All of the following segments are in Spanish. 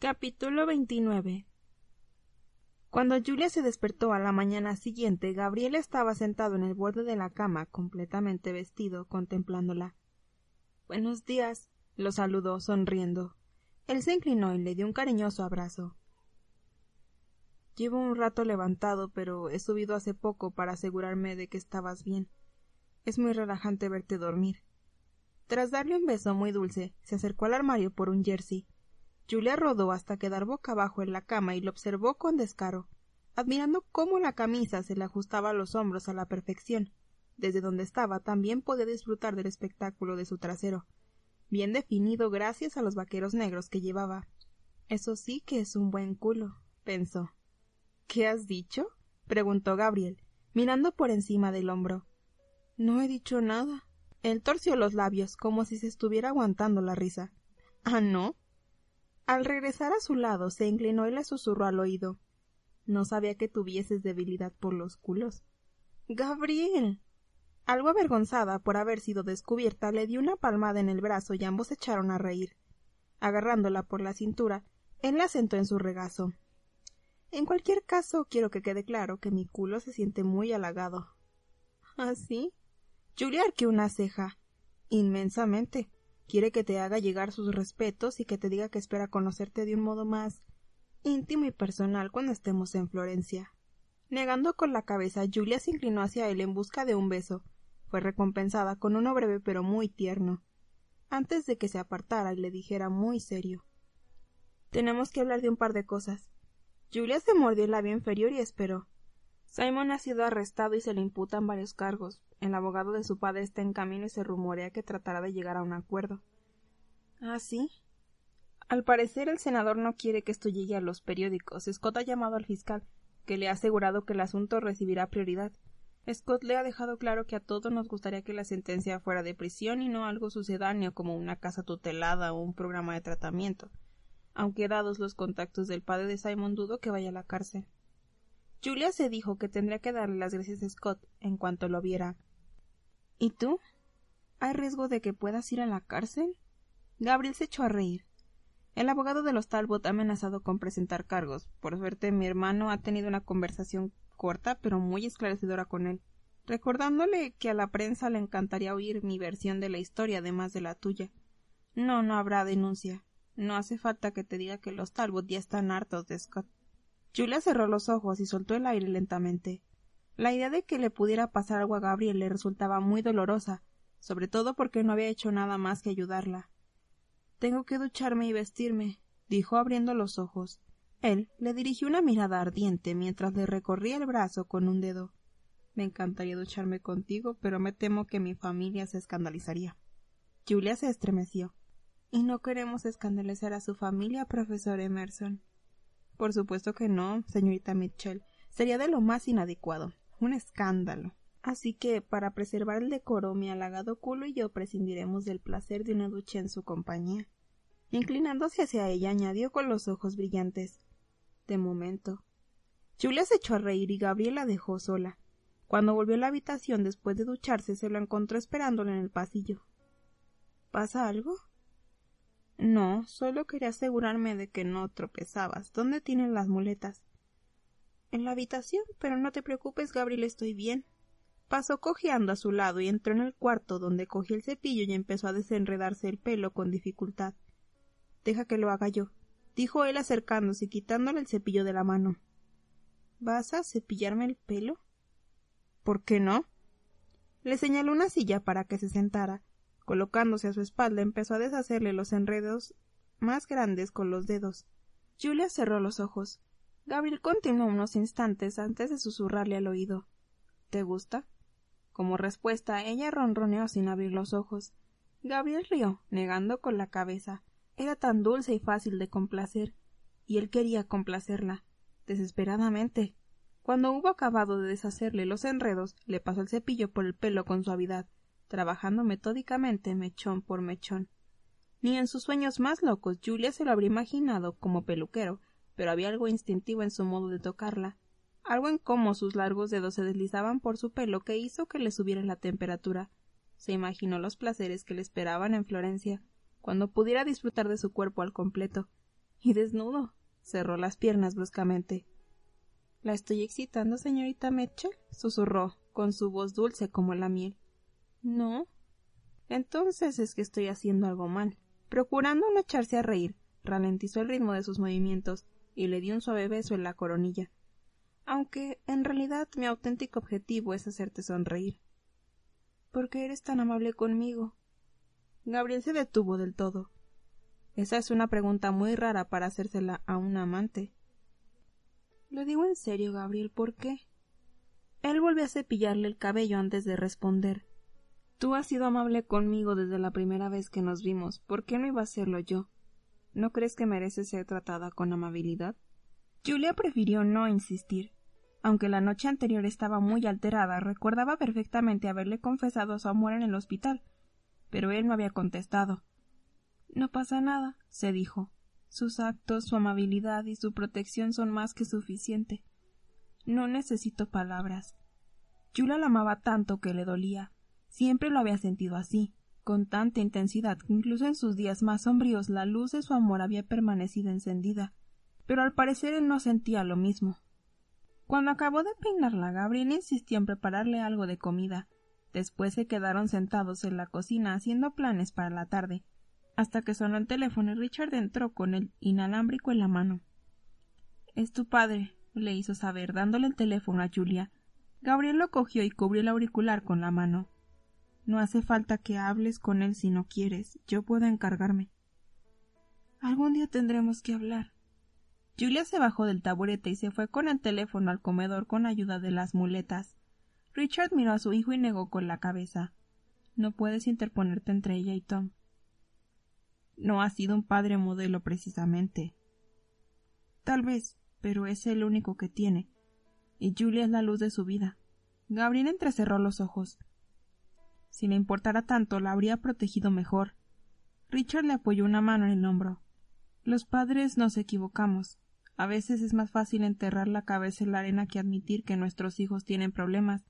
Capítulo 29 Cuando Julia se despertó a la mañana siguiente, Gabriel estaba sentado en el borde de la cama, completamente vestido, contemplándola. Buenos días, lo saludó, sonriendo. Él se inclinó y le dio un cariñoso abrazo. Llevo un rato levantado, pero he subido hace poco para asegurarme de que estabas bien. Es muy relajante verte dormir. Tras darle un beso muy dulce, se acercó al armario por un jersey. Julia rodó hasta quedar boca abajo en la cama y lo observó con descaro, admirando cómo la camisa se le ajustaba a los hombros a la perfección. Desde donde estaba también podía disfrutar del espectáculo de su trasero, bien definido gracias a los vaqueros negros que llevaba. Eso sí que es un buen culo, pensó. ¿Qué has dicho? preguntó Gabriel, mirando por encima del hombro. No he dicho nada. Él torció los labios como si se estuviera aguantando la risa. Ah, no. Al regresar a su lado se inclinó y le susurró al oído. No sabía que tuvieses debilidad por los culos. Gabriel. Algo avergonzada por haber sido descubierta, le dio una palmada en el brazo y ambos echaron a reír. Agarrándola por la cintura, él la sentó en su regazo. En cualquier caso, quiero que quede claro que mi culo se siente muy halagado. ¿Ah, sí? Julia arqueó una ceja. Inmensamente. Quiere que te haga llegar sus respetos y que te diga que espera conocerte de un modo más íntimo y personal cuando estemos en Florencia. Negando con la cabeza, Julia se inclinó hacia él en busca de un beso, fue recompensada con uno breve pero muy tierno, antes de que se apartara y le dijera muy serio Tenemos que hablar de un par de cosas. Julia se mordió el labio inferior y esperó. Simon ha sido arrestado y se le imputan varios cargos. El abogado de su padre está en camino y se rumorea que tratará de llegar a un acuerdo. ¿Ah, sí? Al parecer el senador no quiere que esto llegue a los periódicos. Scott ha llamado al fiscal, que le ha asegurado que el asunto recibirá prioridad. Scott le ha dejado claro que a todos nos gustaría que la sentencia fuera de prisión y no algo sucedáneo como una casa tutelada o un programa de tratamiento, aunque dados los contactos del padre de Simon dudo que vaya a la cárcel. Julia se dijo que tendría que darle las gracias a Scott en cuanto lo viera. ¿Y tú? ¿Hay riesgo de que puedas ir a la cárcel? Gabriel se echó a reír. El abogado de los Talbot ha amenazado con presentar cargos. Por suerte, mi hermano ha tenido una conversación corta pero muy esclarecedora con él, recordándole que a la prensa le encantaría oír mi versión de la historia además de la tuya. No, no habrá denuncia. No hace falta que te diga que los Talbot ya están hartos de Scott. Julia cerró los ojos y soltó el aire lentamente. La idea de que le pudiera pasar algo a Gabriel le resultaba muy dolorosa, sobre todo porque no había hecho nada más que ayudarla. Tengo que ducharme y vestirme, dijo abriendo los ojos. Él le dirigió una mirada ardiente mientras le recorría el brazo con un dedo. Me encantaría ducharme contigo, pero me temo que mi familia se escandalizaría. Julia se estremeció. Y no queremos escandalizar a su familia, profesor Emerson. Por supuesto que no, señorita Mitchell. Sería de lo más inadecuado. Un escándalo. Así que, para preservar el decoro, mi halagado culo y yo prescindiremos del placer de una ducha en su compañía. Inclinándose hacia ella, añadió con los ojos brillantes de momento. Julia se echó a reír y Gabriel la dejó sola. Cuando volvió a la habitación después de ducharse se lo encontró esperándole en el pasillo. ¿Pasa algo? No, solo quería asegurarme de que no tropezabas. ¿Dónde tienen las muletas? En la habitación, pero no te preocupes, Gabriel, estoy bien. Pasó cojeando a su lado y entró en el cuarto donde cogió el cepillo y empezó a desenredarse el pelo con dificultad. Deja que lo haga yo dijo él acercándose y quitándole el cepillo de la mano. ¿Vas a cepillarme el pelo? ¿Por qué no? Le señaló una silla para que se sentara. Colocándose a su espalda empezó a deshacerle los enredos más grandes con los dedos. Julia cerró los ojos. Gabriel continuó unos instantes antes de susurrarle al oído. ¿Te gusta? Como respuesta, ella ronroneó sin abrir los ojos. Gabriel rió, negando con la cabeza. Era tan dulce y fácil de complacer, y él quería complacerla, desesperadamente. Cuando hubo acabado de deshacerle los enredos, le pasó el cepillo por el pelo con suavidad, trabajando metódicamente mechón por mechón. Ni en sus sueños más locos Julia se lo habría imaginado como peluquero, pero había algo instintivo en su modo de tocarla, algo en cómo sus largos dedos se deslizaban por su pelo que hizo que le subiera la temperatura. Se imaginó los placeres que le esperaban en Florencia, cuando pudiera disfrutar de su cuerpo al completo, Y desnudo. Cerró las piernas bruscamente. ¿La estoy excitando, señorita Mitchell? susurró, con su voz dulce como la miel. No. Entonces es que estoy haciendo algo mal. Procurando no echarse a reír, ralentizó el ritmo de sus movimientos y le dio un suave beso en la coronilla. Aunque, en realidad, mi auténtico objetivo es hacerte sonreír. ¿Por qué eres tan amable conmigo? Gabriel se detuvo del todo. Esa es una pregunta muy rara para hacérsela a un amante. Lo digo en serio, Gabriel, ¿por qué? Él volvió a cepillarle el cabello antes de responder. Tú has sido amable conmigo desde la primera vez que nos vimos. ¿Por qué no iba a serlo yo? ¿No crees que mereces ser tratada con amabilidad? Julia prefirió no insistir. Aunque la noche anterior estaba muy alterada, recordaba perfectamente haberle confesado su amor en el hospital, pero él no había contestado. No pasa nada, se dijo. Sus actos, su amabilidad y su protección son más que suficiente. No necesito palabras. Julia la amaba tanto que le dolía. Siempre lo había sentido así, con tanta intensidad que incluso en sus días más sombríos la luz de su amor había permanecido encendida. Pero al parecer él no sentía lo mismo. Cuando acabó de peinarla, Gabriel insistió en prepararle algo de comida. Después se quedaron sentados en la cocina haciendo planes para la tarde, hasta que sonó el teléfono y Richard entró con el inalámbrico en la mano. Es tu padre, le hizo saber, dándole el teléfono a Julia. Gabriel lo cogió y cubrió el auricular con la mano. No hace falta que hables con él si no quieres. Yo puedo encargarme. Algún día tendremos que hablar. Julia se bajó del taburete y se fue con el teléfono al comedor con ayuda de las muletas. Richard miró a su hijo y negó con la cabeza. No puedes interponerte entre ella y Tom. No ha sido un padre modelo precisamente. Tal vez, pero es el único que tiene. Y Julia es la luz de su vida. Gabriel entrecerró los ojos. Si le importara tanto, la habría protegido mejor. Richard le apoyó una mano en el hombro. Los padres nos equivocamos. A veces es más fácil enterrar la cabeza en la arena que admitir que nuestros hijos tienen problemas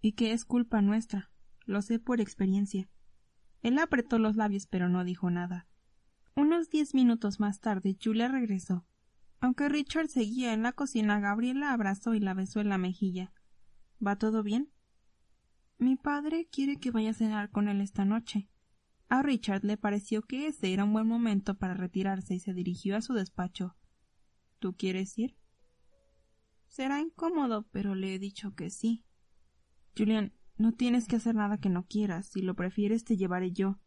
y que es culpa nuestra. Lo sé por experiencia. Él apretó los labios pero no dijo nada. Unos diez minutos más tarde Julia regresó. Aunque Richard seguía en la cocina, Gabriela abrazó y la besó en la mejilla. ¿Va todo bien? Mi padre quiere que vaya a cenar con él esta noche. A Richard le pareció que ese era un buen momento para retirarse y se dirigió a su despacho. ¿Tú quieres ir? Será incómodo, pero le he dicho que sí. Julian, no tienes que hacer nada que no quieras. Si lo prefieres, te llevaré yo.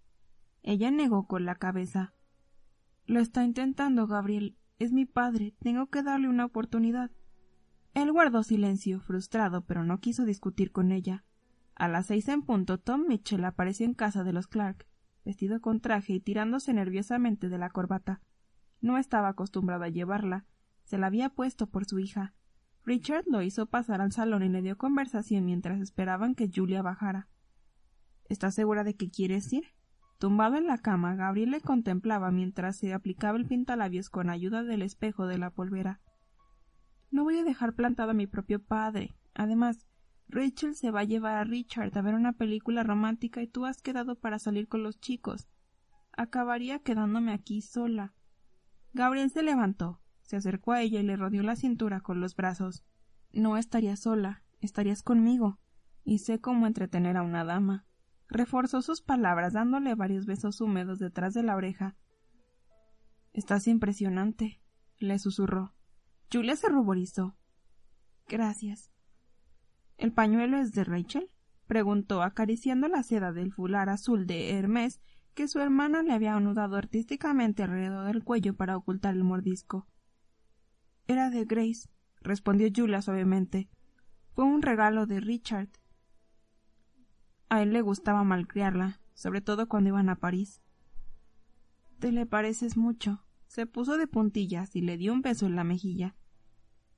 Ella negó con la cabeza. Lo está intentando, Gabriel. Es mi padre. Tengo que darle una oportunidad. Él guardó silencio, frustrado, pero no quiso discutir con ella. A las seis en punto, Tom Mitchell apareció en casa de los Clark, vestido con traje y tirándose nerviosamente de la corbata. No estaba acostumbrado a llevarla, se la había puesto por su hija. Richard lo hizo pasar al salón y le dio conversación mientras esperaban que Julia bajara. ¿Estás segura de que quieres ir? Tumbado en la cama, Gabriel le contemplaba mientras se aplicaba el pintalabios con ayuda del espejo de la polvera. No voy a dejar plantado a mi propio padre. Además, Rachel se va a llevar a Richard a ver una película romántica y tú has quedado para salir con los chicos. Acabaría quedándome aquí sola. Gabriel se levantó. Se acercó a ella y le rodeó la cintura con los brazos. No estarías sola, estarías conmigo, y sé cómo entretener a una dama. Reforzó sus palabras dándole varios besos húmedos detrás de la oreja. Estás impresionante, le susurró. Julia se ruborizó. Gracias. ¿El pañuelo es de Rachel? preguntó acariciando la seda del fular azul de Hermes que su hermana le había anudado artísticamente alrededor del cuello para ocultar el mordisco. Era de Grace, respondió Julia suavemente. Fue un regalo de Richard. A él le gustaba malcriarla, sobre todo cuando iban a París. Te le pareces mucho. Se puso de puntillas y le dio un beso en la mejilla.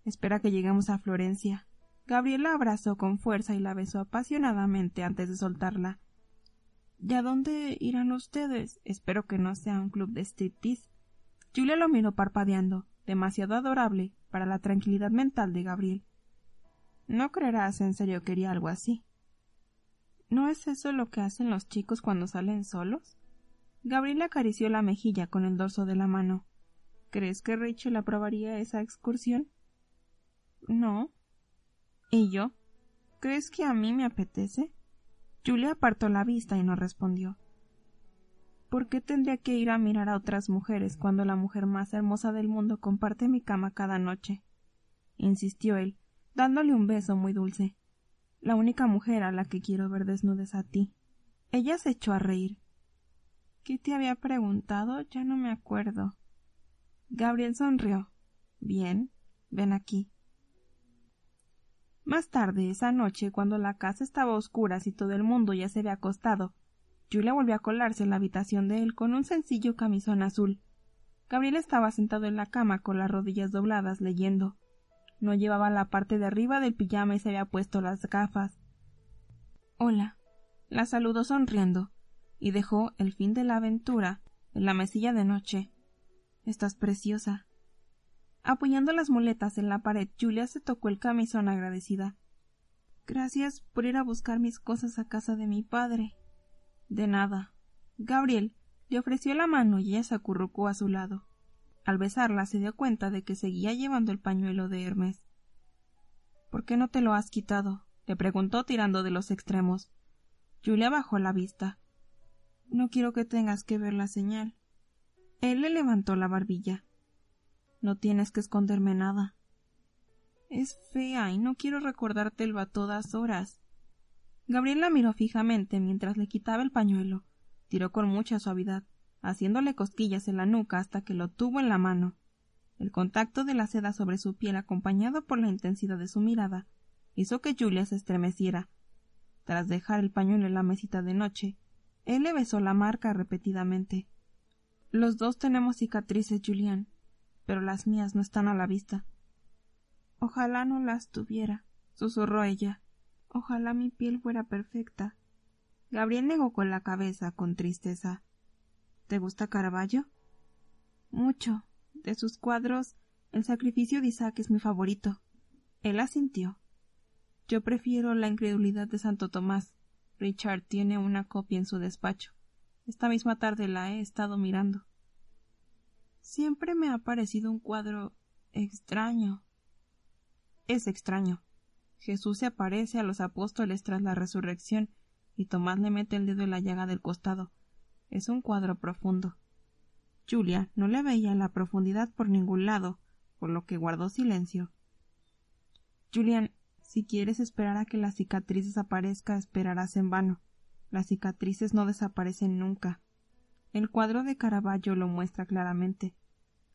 Espera que lleguemos a Florencia. Gabriela abrazó con fuerza y la besó apasionadamente antes de soltarla. ¿Y a dónde irán ustedes? Espero que no sea un club de striptease. Julia lo miró parpadeando demasiado adorable para la tranquilidad mental de Gabriel. No creerás en serio que quería algo así. ¿No es eso lo que hacen los chicos cuando salen solos? Gabriel acarició la mejilla con el dorso de la mano. ¿Crees que Rachel aprobaría esa excursión? No. ¿Y yo? ¿Crees que a mí me apetece? Julia apartó la vista y no respondió. ¿Por qué tendría que ir a mirar a otras mujeres cuando la mujer más hermosa del mundo comparte mi cama cada noche? insistió él, dándole un beso muy dulce. La única mujer a la que quiero ver desnuda es a ti. Ella se echó a reír. ¿Qué te había preguntado? Ya no me acuerdo. Gabriel sonrió. Bien, ven aquí. Más tarde, esa noche, cuando la casa estaba oscura y todo el mundo ya se había acostado, Julia volvió a colarse en la habitación de él con un sencillo camisón azul. Gabriel estaba sentado en la cama con las rodillas dobladas leyendo. No llevaba la parte de arriba del pijama y se había puesto las gafas. Hola. La saludó sonriendo y dejó el fin de la aventura en la mesilla de noche. Estás preciosa. Apoyando las muletas en la pared, Julia se tocó el camisón agradecida. Gracias por ir a buscar mis cosas a casa de mi padre. De nada. Gabriel le ofreció la mano y ella se acurrucó a su lado. Al besarla se dio cuenta de que seguía llevando el pañuelo de Hermes. ¿Por qué no te lo has quitado? le preguntó tirando de los extremos. Julia bajó la vista. No quiero que tengas que ver la señal. Él le levantó la barbilla. No tienes que esconderme nada. Es fea y no quiero recordártelo a todas horas. Gabriel la miró fijamente mientras le quitaba el pañuelo. Tiró con mucha suavidad haciéndole cosquillas en la nuca hasta que lo tuvo en la mano. El contacto de la seda sobre su piel, acompañado por la intensidad de su mirada, hizo que Julia se estremeciera. Tras dejar el pañuelo en la mesita de noche, él le besó la marca repetidamente. Los dos tenemos cicatrices, Julián, pero las mías no están a la vista. Ojalá no las tuviera, susurró ella. Ojalá mi piel fuera perfecta. Gabriel negó con la cabeza con tristeza. ¿Te gusta Caravaggio? Mucho. De sus cuadros, El sacrificio de Isaac es mi favorito. Él asintió. Yo prefiero la incredulidad de Santo Tomás. Richard tiene una copia en su despacho. Esta misma tarde la he estado mirando. Siempre me ha parecido un cuadro extraño. Es extraño. Jesús se aparece a los apóstoles tras la resurrección y Tomás le mete el dedo en la llaga del costado. Es un cuadro profundo. Julia no le veía la profundidad por ningún lado, por lo que guardó silencio. Julian, si quieres esperar a que la cicatriz desaparezca, esperarás en vano. Las cicatrices no desaparecen nunca. El cuadro de Caravaggio lo muestra claramente.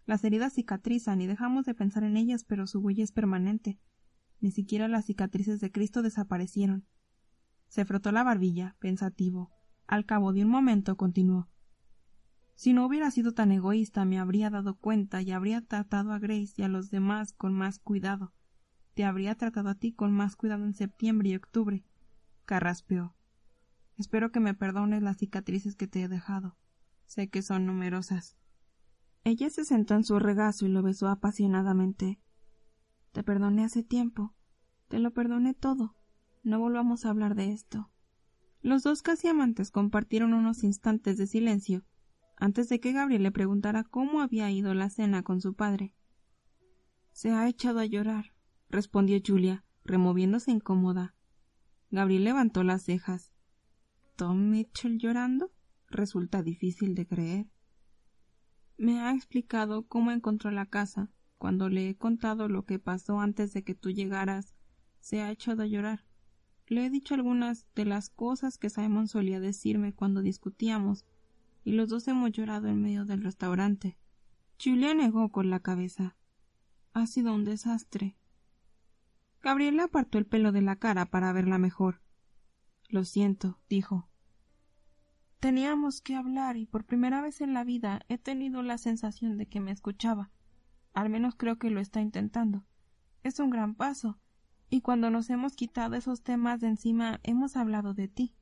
Las heridas cicatrizan y dejamos de pensar en ellas, pero su huella es permanente. Ni siquiera las cicatrices de Cristo desaparecieron. Se frotó la barbilla, pensativo. Al cabo de un momento continuó. Si no hubiera sido tan egoísta me habría dado cuenta y habría tratado a Grace y a los demás con más cuidado. Te habría tratado a ti con más cuidado en septiembre y octubre. Carraspeó. Espero que me perdones las cicatrices que te he dejado. Sé que son numerosas. Ella se sentó en su regazo y lo besó apasionadamente. Te perdoné hace tiempo. Te lo perdoné todo. No volvamos a hablar de esto. Los dos casi amantes compartieron unos instantes de silencio antes de que Gabriel le preguntara cómo había ido la cena con su padre. Se ha echado a llorar, respondió Julia, removiéndose incómoda. Gabriel levantó las cejas. ¿Tom Mitchell llorando? Resulta difícil de creer. Me ha explicado cómo encontró la casa. Cuando le he contado lo que pasó antes de que tú llegaras, se ha echado a llorar. Le he dicho algunas de las cosas que Simon solía decirme cuando discutíamos, y los dos hemos llorado en medio del restaurante. Julia negó con la cabeza. Ha sido un desastre. Gabriela apartó el pelo de la cara para verla mejor. Lo siento, dijo. Teníamos que hablar y por primera vez en la vida he tenido la sensación de que me escuchaba. Al menos creo que lo está intentando. Es un gran paso, y cuando nos hemos quitado esos temas de encima hemos hablado de ti.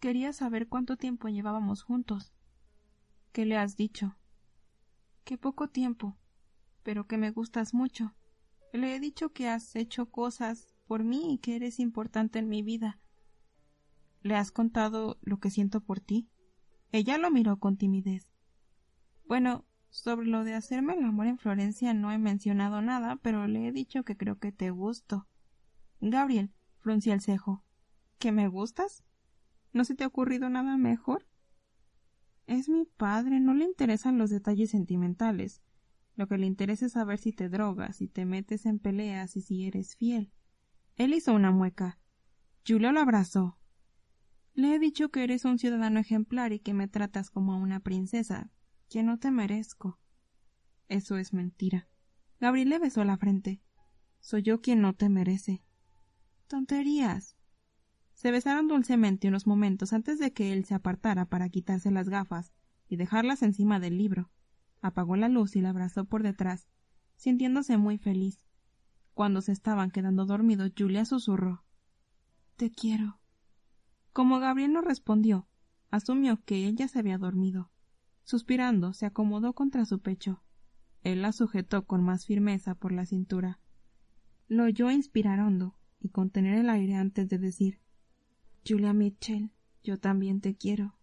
Quería saber cuánto tiempo llevábamos juntos. ¿Qué le has dicho? Que poco tiempo, pero que me gustas mucho. Le he dicho que has hecho cosas por mí y que eres importante en mi vida. ¿Le has contado lo que siento por ti? Ella lo miró con timidez. Bueno, Sobre lo de hacerme el amor en Florencia no he mencionado nada, pero le he dicho que creo que te gusto. Gabriel frunció el cejo. ¿Que me gustas? ¿No se te ha ocurrido nada mejor? Es mi padre, no le interesan los detalles sentimentales. Lo que le interesa es saber si te drogas, si te metes en peleas y si eres fiel. Él hizo una mueca. Julia lo abrazó. Le he dicho que eres un ciudadano ejemplar y que me tratas como a una princesa, que no te merezco. Eso es mentira. Gabriel le besó la frente. Soy yo quien no te merece. Tonterías. Se besaron dulcemente unos momentos antes de que él se apartara para quitarse las gafas y dejarlas encima del libro. Apagó la luz y la abrazó por detrás, sintiéndose muy feliz. Cuando se estaban quedando dormidos, Julia susurró Te quiero. Como Gabriel no respondió, asumió que ella se había dormido. Suspirando, se acomodó contra su pecho. Él la sujetó con más firmeza por la cintura. Lo oyó inspirar hondo y contener el aire antes de decir Julia Mitchell, yo también te quiero.